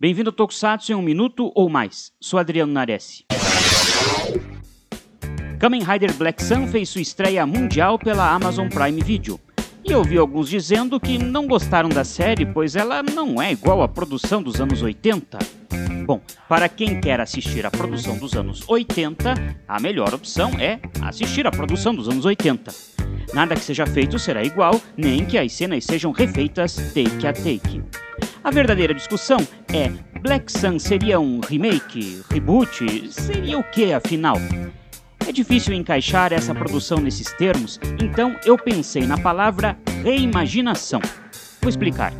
Bem-vindo ao Tokusatsu em um minuto ou mais. Sou Adriano Nares. Kamen Rider Black Sun fez sua estreia mundial pela Amazon Prime Video. E eu vi alguns dizendo que não gostaram da série, pois ela não é igual à produção dos anos 80. Bom, para quem quer assistir a produção dos anos 80, a melhor opção é assistir a produção dos anos 80. Nada que seja feito será igual, nem que as cenas sejam refeitas take a take. A verdadeira discussão é: Black Sun seria um remake, reboot? Seria o que afinal? É difícil encaixar essa produção nesses termos, então eu pensei na palavra reimaginação. Vou explicar.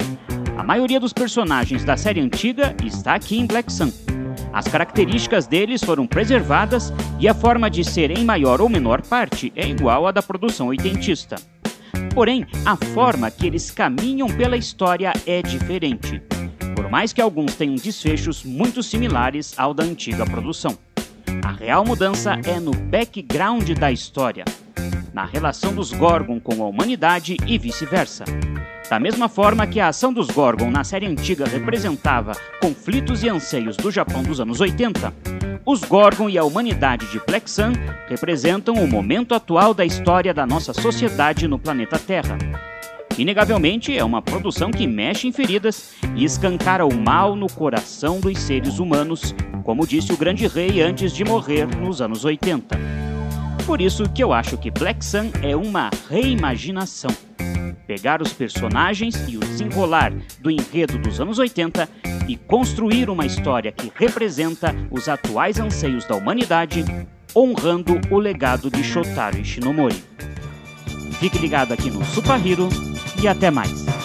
A maioria dos personagens da série antiga está aqui em Black Sun. As características deles foram preservadas e a forma de ser em maior ou menor parte é igual à da produção oitentista. Porém, a forma que eles caminham pela história é diferente, por mais que alguns tenham desfechos muito similares ao da antiga produção. A real mudança é no background da história, na relação dos Gorgon com a humanidade e vice-versa. Da mesma forma que a ação dos Gorgon na série antiga representava conflitos e anseios do Japão dos anos 80, os Gorgon e a humanidade de Sun representam o momento atual da história da nossa sociedade no planeta Terra. Inegavelmente, é uma produção que mexe em feridas e escancara o mal no coração dos seres humanos, como disse o grande rei antes de morrer nos anos 80. Por isso que eu acho que Black Sun é uma reimaginação pegar os personagens e o desenrolar do enredo dos anos 80 e construir uma história que representa os atuais anseios da humanidade, honrando o legado de Shotaro Ishinomori. Fique ligado aqui no Super Hero e até mais!